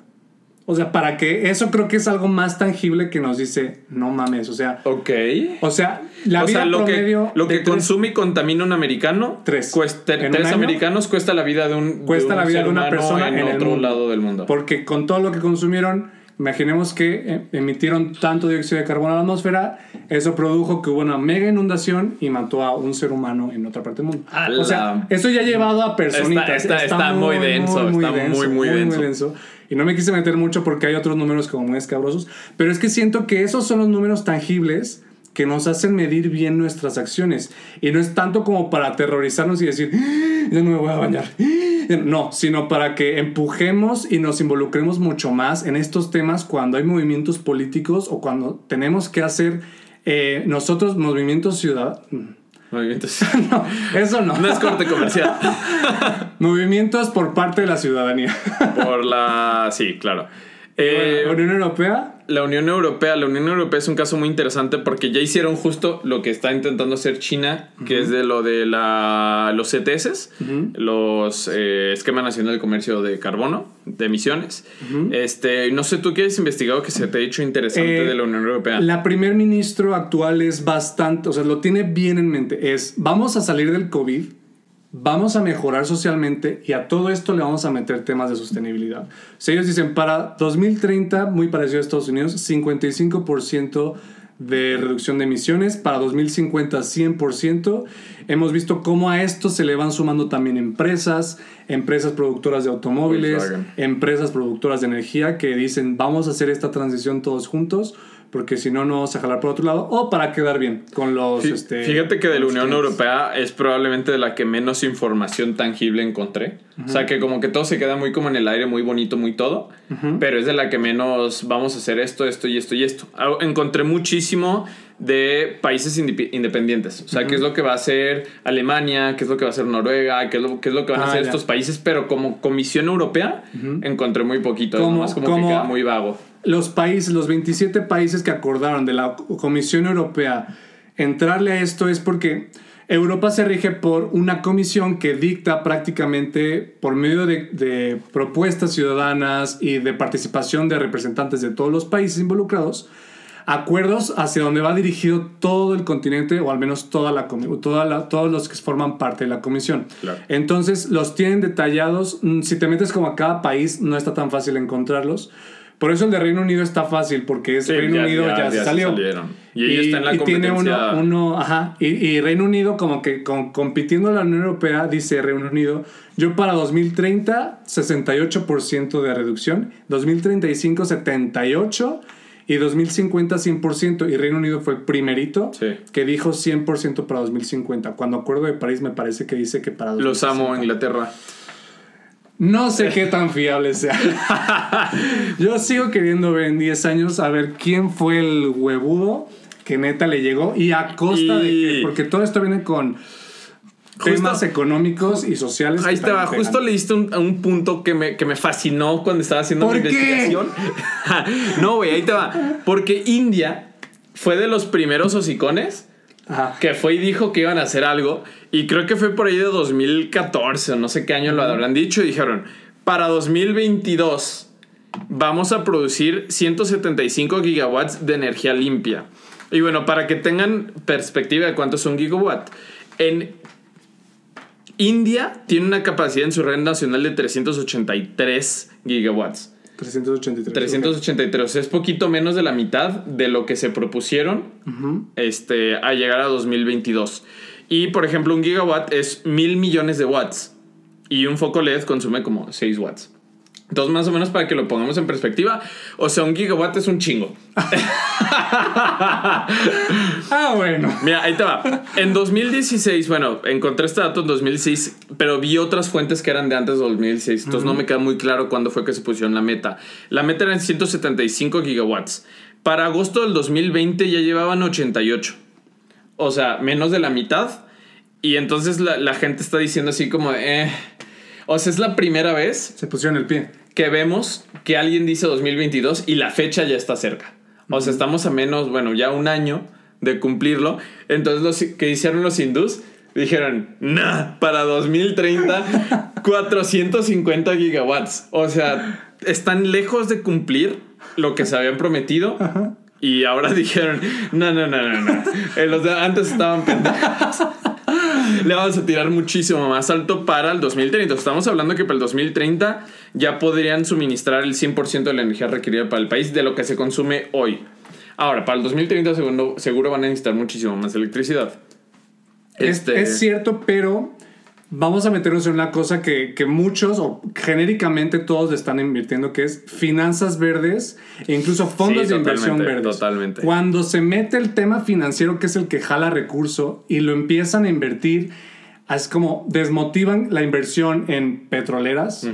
O sea, para que eso creo que es algo más tangible que nos dice, no mames, o sea, Ok. o sea, la o vida sea, lo que, promedio lo de que tres- consume y contamina un americano, Tres. cuesta, ¿En un tres año? americanos cuesta la vida de un, Cuesta un la vida ser de una persona en, en el otro mundo. lado del mundo. Porque con todo lo que consumieron, imaginemos que eh, emitieron tanto dióxido de carbono a la atmósfera, eso produjo que hubo una mega inundación y mató a un ser humano en otra parte del mundo. O sea, eso ya ha llevado a personitas. Está- está- está muy denso, está muy, muy denso. Y no me quise meter mucho porque hay otros números como muy escabrosos, pero es que siento que esos son los números tangibles que nos hacen medir bien nuestras acciones. Y no es tanto como para aterrorizarnos y decir, "Ah, ya no me voy a bañar. Ah". No, sino para que empujemos y nos involucremos mucho más en estos temas cuando hay movimientos políticos o cuando tenemos que hacer eh, nosotros movimientos ciudadanos. Movimientos. No, eso no. no es corte comercial. Movimientos por parte de la ciudadanía. Por la. Sí, claro. Eh, Unión Europea la Unión Europea, la Unión Europea es un caso muy interesante porque ya hicieron justo lo que está intentando hacer China, que es de lo de la, los CTS, los eh, Esquema Nacional de Comercio de Carbono, de emisiones. Este, no sé, ¿tú qué has investigado que se te ha hecho interesante Eh, de la Unión Europea? La primer ministro actual es bastante, o sea, lo tiene bien en mente. Es, vamos a salir del COVID, vamos a mejorar socialmente y a todo esto le vamos a meter temas de sostenibilidad. Sea, ellos dicen, para 2030, muy parecido a Estados Unidos, 55% de reducción de emisiones, para 2050 100%. Hemos visto cómo a esto se le van sumando también empresas, empresas productoras de automóviles, Volkswagen. empresas productoras de energía que dicen vamos a hacer esta transición todos juntos porque si no no vamos a jalar por otro lado o para quedar bien con los Fí- este, Fíjate que de la Unión clientes. Europea es probablemente de la que menos información tangible encontré. O sea, que como que todo se queda muy como en el aire, muy bonito, muy todo. Pero es de la que menos vamos a hacer esto, esto y esto y esto. Ah, Encontré muchísimo de países independientes. O sea, qué es lo que va a hacer Alemania, qué es lo que va a hacer Noruega, qué es lo, qué es lo que van a Ah, hacer ya. estos países. Pero como Comisión Europea, encontré muy poquito. Es nomás como, como- que queda muy vago. Los países los 27 países que acordaron de la Comisión Europea entrarle a esto es porque Europa se rige por una comisión que dicta prácticamente por medio de, de propuestas ciudadanas y de participación de representantes de todos los países involucrados acuerdos hacia donde va dirigido todo el continente o al menos toda la, toda la- todos los que forman parte de la comisión. Claro. Entonces los tienen detallados. Mm, Si te metes como a cada país no está tan fácil encontrarlos. Por eso el de Reino Unido está fácil porque es Sí, Reino ya- Unido ya- ya, ya se salió. salieron. Y ellos están en la y tiene uno, competencia. uno, ajá, y, y Reino Unido como que con- compitiendo a la Unión Europea, dice Reino Unido, yo para 2030 68% de reducción, 2035 78 y 2050 100% y Reino Unido fue el primerito Sí. que dijo 100% para 2050. Cuando Acuerdo de París me parece que dice que para Los 2060. amo, Inglaterra. No sé qué tan fiable sea. Yo sigo queriendo ver en 10 años a ver quién fue el huevudo que neta le llegó y a costa de que, porque todo esto viene con temas económicos y sociales. Ahí que te va, también justo pegan. le diste un, a un punto que me, que me fascinó cuando estaba haciendo ¿Por mi qué? investigación. no, güey, ahí te va. Porque India fue de los primeros hocicones Ajá. que fue y dijo que iban a hacer algo. Y creo que fue por ahí de 2014 o no sé qué año lo habrán dicho. Y dijeron, para 2022 vamos a producir 175 gigawatts de energía limpia. Y bueno, para que tengan perspectiva de cuánto es un gigawatt. En India tiene una capacidad en su red nacional de 383 gigawatts. 383. 383, o sea, es poquito menos de la mitad de lo que se propusieron este, a llegar a 2022. Y, por ejemplo, un gigawatt es mil millones de watts. Y un foco LED consume como 6 watts. Entonces, más o menos para que lo pongamos en perspectiva, o sea, un gigawatt es un chingo. Ah, bueno. Mira, ahí te va. En 2016, bueno, encontré este dato en 2006, pero vi otras fuentes que eran de antes de 2016. Entonces no me queda muy claro cuándo fue que se pusieron la meta. La meta era en 175 gigawatts. Para agosto del 2020 ya llevaban 88. O sea, menos de la mitad. Y entonces la, la gente está diciendo así como, eh. O sea, es la primera vez Se pusieron el pie. que vemos que alguien dice 2022 y la fecha ya está cerca. O sea, estamos a menos, bueno, ya un año de cumplirlo. Entonces, los que hicieron los hindús dijeron, nah, para 2030, 450 gigawatts. O sea, están lejos de cumplir lo que se habían prometido. Y ahora dijeron, no, no, no, no, no. Eh, los de antes estaban pendejos. Le vamos a tirar muchísimo más alto para el 2030. Estamos hablando que para el 2030 ya podrían suministrar el 100% de la energía requerida para el país de lo que se consume hoy. Ahora, para el 2030 seguro, seguro van a necesitar muchísimo más electricidad. Es- Este- Es, cierto, pero vamos a meternos en una cosa que, que muchos, o genéricamente todos están invirtiendo, que es finanzas verdes e incluso fondos Sí, de inversión verdes. totalmente. Cuando se mete el tema financiero, que es el que jala recurso, y lo empiezan a invertir, es como desmotivan la inversión en petroleras,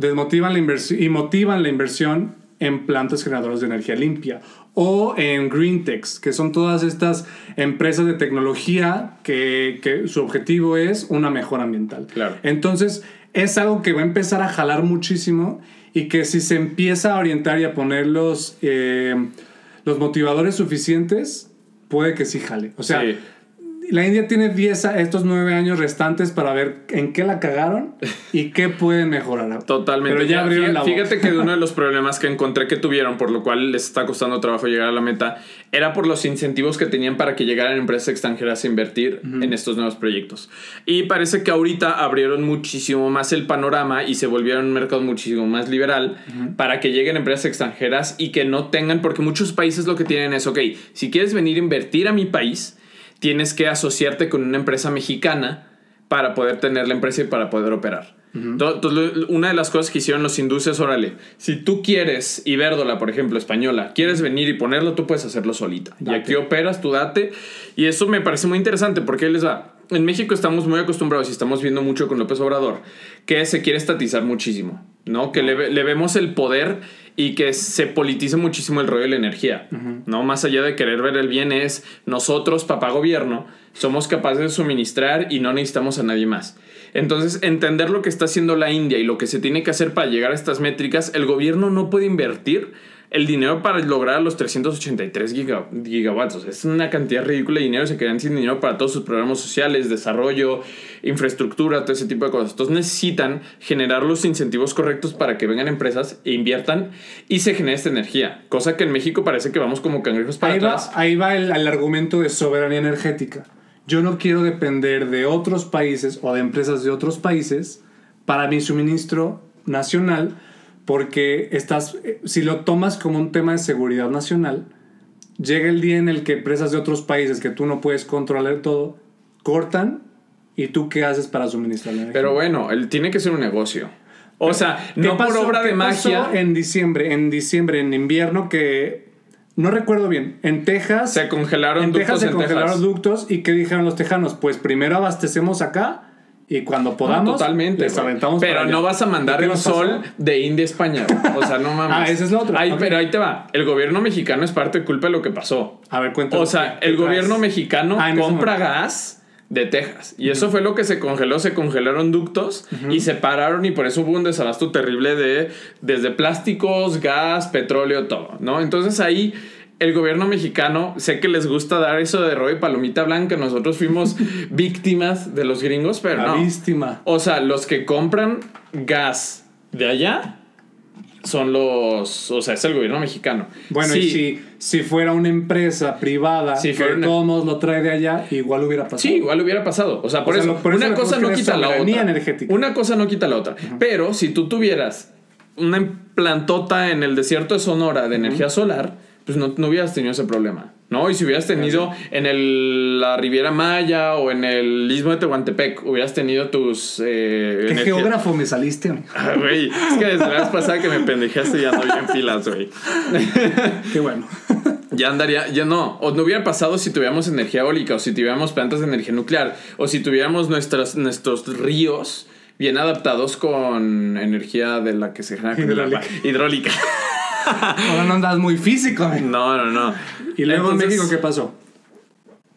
desmotivan la inversión y motivan la inversión en plantas generadoras de energía limpia o en green techs, que son todas estas empresas de tecnología que, que su objetivo es una mejora ambiental. Claro. Entonces, es algo que va a empezar a jalar muchísimo y que si se empieza a orientar y a poner los, eh, los motivadores suficientes, puede que sí jale. O sea, Sí. La India tiene 10 a- estos 9 años restantes para ver en qué la cagaron y qué pueden mejorar. Totalmente. Pero ya abrieron la fíjate, boca. que uno de los problemas que encontré que tuvieron, por lo cual les está costando trabajo llegar a la meta, era por los incentivos que tenían para que llegaran empresas extranjeras a invertir en estos nuevos proyectos. Y parece que ahorita abrieron muchísimo más el panorama y se volvieron un mercado muchísimo más liberal para que lleguen empresas extranjeras y que no tengan, porque muchos países lo que tienen es, ok, si quieres venir a invertir a mi país, tienes que asociarte con una empresa mexicana para poder tener la empresa y para poder operar. To- Entonces, lo- una de las cosas que hicieron los hindúes es, órale, si tú quieres, Ibérdola, por ejemplo, española, quieres venir y ponerlo, tú puedes hacerlo solita. Y aquí operas, tú date. Y eso me parece muy interesante porque ahí les va. En México estamos muy acostumbrados y estamos viendo mucho con López Obrador que se quiere estatizar muchísimo, ¿no? Que le, le vemos el poder y que se politiza muchísimo el rollo de la energía, ¿no? Más allá de querer ver el bien es nosotros, papá gobierno, somos capaces de suministrar y no necesitamos a nadie más. Entonces, entender lo que está haciendo la India y lo que se tiene que hacer para llegar a estas métricas, el gobierno no puede invertir el dinero para lograr los 383 giga- gigawatts. O sea, es una cantidad ridícula de dinero. Se quedan sin dinero para todos sus programas sociales, desarrollo, infraestructura, todo ese tipo de cosas. Entonces necesitan generar los incentivos correctos para que vengan empresas e inviertan y se genere esta energía. Cosa que en México parece que vamos como cangrejos para Ahí va, ahí va el, el argumento de soberanía energética. Yo no quiero depender de otros países o de empresas de otros países para mi suministro nacional, porque estás, eh, si lo tomas como un tema de seguridad nacional, llega el día en el que empresas de otros países que tú no puedes controlar todo, cortan y tú qué haces para suministrar la energía. Pero bueno, él tiene que ser un negocio. O sea, ¿Qué no por pasó- obra de qué pasó magia. en diciembre, en diciembre, en invierno que no recuerdo bien, en Texas Se congelaron en ductos Texas se en congelaron Texas. ductos y qué dijeron los tejanos, pues primero abastecemos acá y cuando podamos Totalmente. les güey. aventamos Pero no vas a mandar ¿Qué el sol de India a España. O sea, no mames. Ah, esa es la otra. Ahí-. Pero ahí te va. El gobierno mexicano es parte de culpa de lo que pasó. A ver, cuéntame. O sea, ¿qué- el gobierno traes? mexicano Ah, ese compra gas de Texas. Y eso fue lo que se congeló. Se congelaron ductos y se pararon y por eso hubo un desabasto terrible de desde plásticos, gas, petróleo, todo, ¿no? Entonces ahí el gobierno mexicano, sé que les gusta dar eso de rollo y palomita blanca. Nosotros fuimos víctimas de los gringos, pero La no. víctima. O sea, los que compran gas de allá son los. O sea, es el gobierno mexicano. Bueno, Sí, y si, si fuera una empresa privada Si que una- todos lo trae de allá, igual hubiera pasado. Sí, igual hubiera pasado. O sea, por eso, lo- por eso una cosa no quita la otra. energética. Una cosa no quita la otra. Pero si tú tuvieras una plantota en el desierto de Sonora de energía solar, pues no, no hubieras tenido ese problema. ¿No? Y si hubieras tenido en el, la Riviera Maya o en el Istmo de Tehuantepec, hubieras tenido tus. Eh, ¿Qué geógrafo me saliste? Ah, güey, es que desde la vez pasada que me pendejaste ya no bien pilas, güey. Qué bueno. Ya andaría, ya no, o no hubiera pasado si tuviéramos energía eólica, o si tuviéramos plantas de energía nuclear, o si tuviéramos nuestras, nuestros ríos bien adaptados con energía de la que se genera Hidráulica. hidráulica. Ahora no andas muy físico. No, no, no. Y luego Entonces, en México, ¿qué pasó?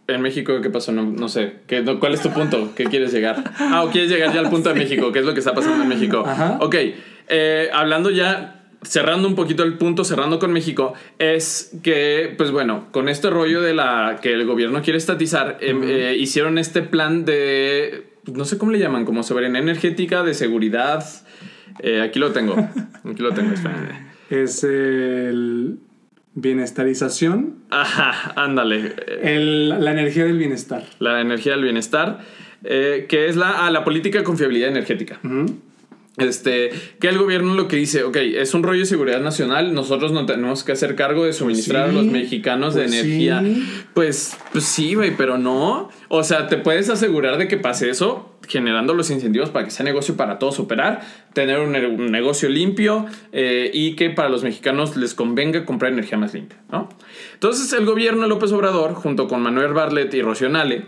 En México, ¿qué pasó? No, no sé. ¿Qué, no, ¿Cuál es tu punto? ¿Qué quieres llegar? Ah, o quieres llegar ya al punto de México. ¿Qué es lo que está pasando en México? Ajá. Ok. eh, hablando ya, cerrando un poquito el punto, cerrando con México, es que, pues bueno, con este rollo de la que el gobierno quiere estatizar, em, eh, hicieron este plan de, no sé cómo le llaman, como soberanía energética, de seguridad. Eh, aquí lo tengo. Aquí lo tengo, espérenme. Es el bienestarización, Ajá, ándale. El- la energía del bienestar. La energía del bienestar, eh, que es la, ah, la política de confiabilidad energética. Ujú. Este, que el gobierno lo que dice, ok, es un rollo de seguridad nacional, nosotros no tenemos que hacer cargo de suministrar sí, a los mexicanos pues de energía. sí. Pues, pues sí, güey, pero no. O sea, te puedes asegurar de que pase eso generando los incentivos para que sea negocio para todos operar, tener un, ne- un negocio limpio eh, y que para los mexicanos les convenga comprar energía más limpia, ¿no? Entonces el gobierno de López Obrador, junto con Manuel Bartlett y Rocío Nale,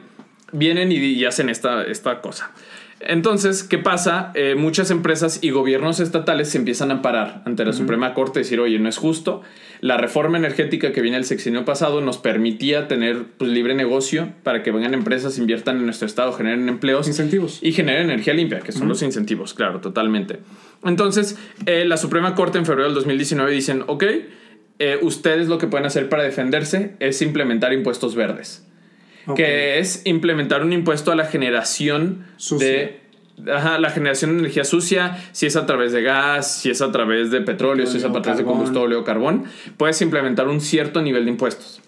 vienen y, y hacen esta, esta cosa. Entonces, ¿qué pasa? Eh, muchas empresas y gobiernos estatales se empiezan a parar ante la Suprema Corte y decir, oye, no es justo. La reforma energética que viene el sexenio pasado nos permitía tener pues, libre negocio para que vengan empresas, inviertan en nuestro estado, generen empleos Incentivos. y generen energía limpia, que son los incentivos, claro, totalmente. Entonces, eh, la Suprema Corte en febrero del 2019 dicen, ok, eh, ustedes lo que pueden hacer para defenderse es implementar impuestos verdes Que es implementar un impuesto a la generación Sucia. de ajá, la generación de energía sucia, si es a través de gas, si es a través de petróleo, si es a través de combustible o carbón, puedes implementar un cierto nivel de impuestos.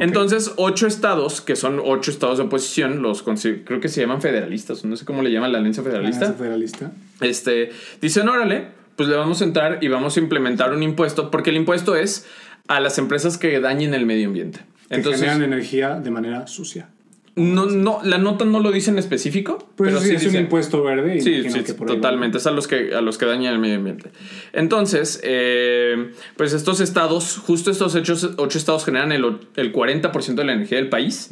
Entonces, ocho estados, que son ocho estados de oposición, los creo que se llaman federalistas, no sé cómo le llaman la alianza federalista, Alianza Federalista. este, dicen, órale, pues le vamos a entrar y vamos a implementar un impuesto, porque el impuesto es a las empresas que dañen el medio ambiente. Que Entonces, generan energía de manera sucia. no, no, la nota no lo dice en específico, Pues pero sí, sí es un impuesto verde. y Sí, sí, que por totalmente. Es a los que, a los que dañan el medio ambiente. Entonces, eh, pues estos estados, justo estos hechos, ocho estados generan el 40% de la energía del país.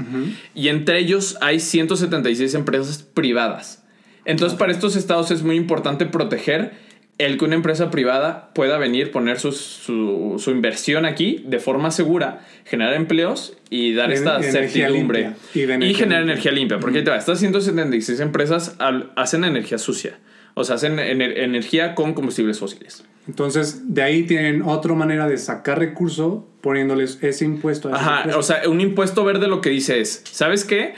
Y entre ellos hay 176 empresas privadas. Entonces, para estos estados es muy importante proteger el que una empresa privada pueda venir, poner sus- su, su inversión aquí de forma segura, generar empleos y dar De esta certidumbre. limpia. Y Y, generar limpia. energía limpia. Porque ahí te va, estas 176 empresas al- hacen energía sucia. O sea, hacen ener- energía con combustibles fósiles. Entonces, de ahí tienen otra manera de sacar recurso poniéndoles ese impuesto a Ajá, empresas. o sea, un impuesto verde lo que dice es, ¿sabes qué?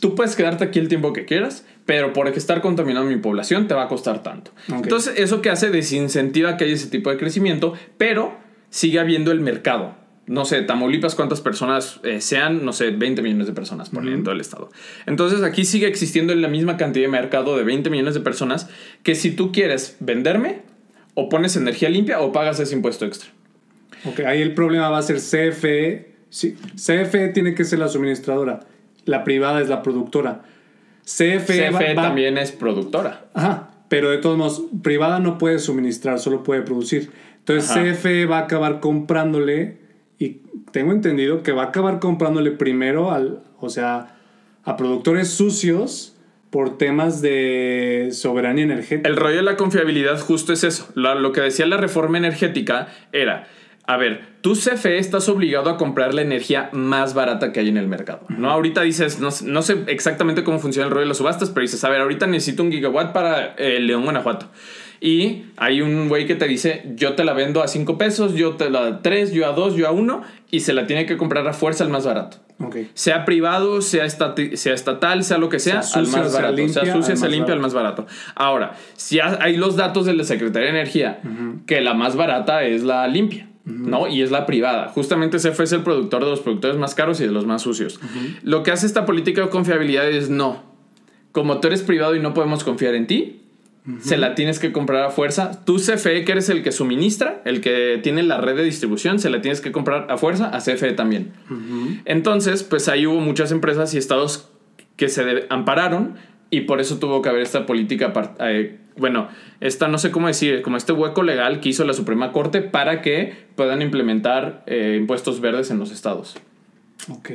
Tú puedes quedarte aquí el tiempo que quieras, pero por estar contaminando mi población te va a costar tanto. Entonces, eso que hace desincentiva que haya ese tipo de crecimiento, pero sigue habiendo el mercado. No sé, Tamaulipas, cuántas personas eh, sean, no sé, 20 millones de personas por en todo el estado. Entonces, aquí sigue existiendo la misma cantidad de mercado de 20 millones de personas que si tú quieres venderme, o pones energía limpia o pagas ese impuesto extra. Ok, ahí el problema va a ser CFE. Sí, CFE tiene que ser la suministradora. La privada es la productora. CFE, va- también es productora. Ajá, pero de todos modos, privada no puede suministrar, solo puede producir. Entonces Ajá. CFE va a acabar comprándole, y tengo entendido que va a acabar comprándole primero al, o sea, a productores sucios por temas de soberanía energética. El rollo de la confiabilidad justo es eso. Lo que decía la reforma energética era, a ver, tú CFE estás obligado a comprar la energía más barata que hay en el mercado. ¿no? Ahorita dices, no, sé- no sé exactamente cómo funciona el rollo de las subastas, pero dices, a ver, ahorita necesito un gigawatt para eh, León, Guanajuato. Y hay un güey que te dice, yo te la vendo a 5 pesos, yo te la a 3, yo a 2, yo a 1, y se la tiene que comprar a fuerza al más barato. Ok. Sea privado, sea, estati- sea estatal, sea lo que sea, Sea al sucio, más sea barato. limpia, sea sucia, al sea limpia, al más barato. Ahora, si ha- hay los datos de la Secretaría de Energía, que la más barata es la limpia. ¿No? Y es la privada. Justamente ese fue el productor de los productores más caros y de los más sucios. Lo que hace esta política de confiabilidad es no. Como tú eres privado y no podemos confiar en ti, se la tienes que comprar a fuerza. Tú, CFE, que eres el que suministra, el que tiene la red de distribución, se la tienes que comprar a fuerza a CFE también. Entonces, pues ahí hubo muchas empresas y estados que se ampararon y por eso tuvo que haber esta política, eh, bueno, esta no sé cómo decir, como este hueco legal que hizo la Suprema Corte para que puedan implementar eh, impuestos verdes en los estados. Ok.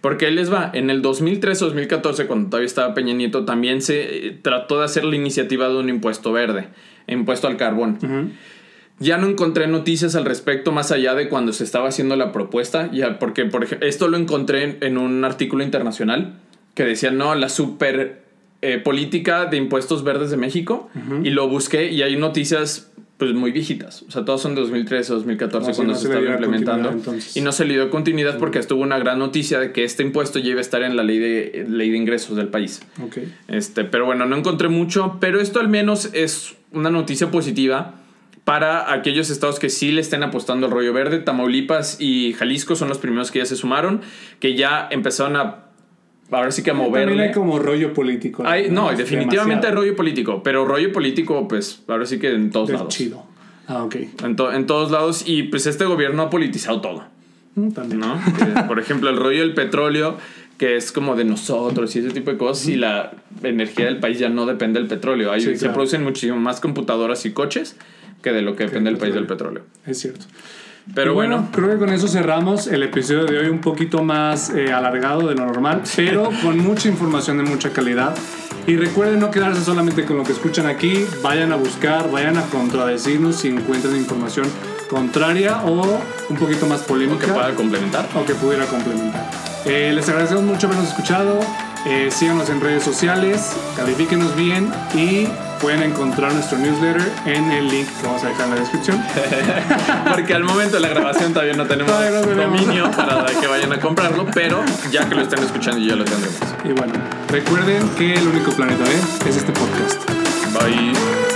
Porque él les va, en el 2013-2014, cuando todavía estaba Peña Nieto, también se eh, trató de hacer la iniciativa de un impuesto verde, impuesto al carbón. Ya no encontré noticias al respecto más allá de cuando se estaba haciendo la propuesta, ya porque por ejemplo, esto lo encontré en, en un artículo internacional que decía, no, la super eh, política de impuestos verdes de México, y lo busqué y hay noticias pues muy viejitas, o sea, todos son de 2013, 2014 No, cuando no se se estaba implementando y no se le dio continuidad porque estuvo una gran noticia de que este impuesto ya iba a estar en la ley de, ley de ingresos del país. Ok. Este, pero bueno, no encontré mucho, pero esto al menos es una noticia positiva para aquellos estados que sí le estén apostando al rollo verde. Tamaulipas y Jalisco son los primeros que ya se sumaron, que ya empezaron a, ahora sí que a También moverle. hay como rollo político. Hay- no, Es definitivamente hay rollo político, pero rollo político, pues ahora sí que en todos Es lados. chido. Ah, ok. En, to- en todos lados, y pues este gobierno ha politizado todo. Mm, También. ¿no? Que, por ejemplo, el rollo del petróleo, que es como de nosotros y ese tipo de cosas, y la energía del país ya no depende del petróleo. Hay, Sí, Se claro. producen muchísimo más computadoras y coches que de lo que depende el país del petróleo. Es cierto. Pero Y bueno, creo que con eso cerramos el episodio de hoy un poquito más eh, alargado de lo normal, pero con mucha información de mucha calidad. Y recuerden no quedarse solamente con lo que escuchan aquí, vayan a buscar, vayan a contradecirnos si encuentran información contraria o un poquito más que polémica pueda complementar. o que pudiera complementar. Eh, les agradecemos mucho habernos escuchado. Eh, síganos en redes sociales, califíquenos bien y pueden encontrar nuestro newsletter en el link que vamos a dejar en la descripción. Porque al momento de la grabación todavía no tenemos Todavía no dominio para que vayan a comprarlo, pero ya que lo estén escuchando ya lo tendremos. Y bueno, recuerden que el único planeta B es este podcast. Bye.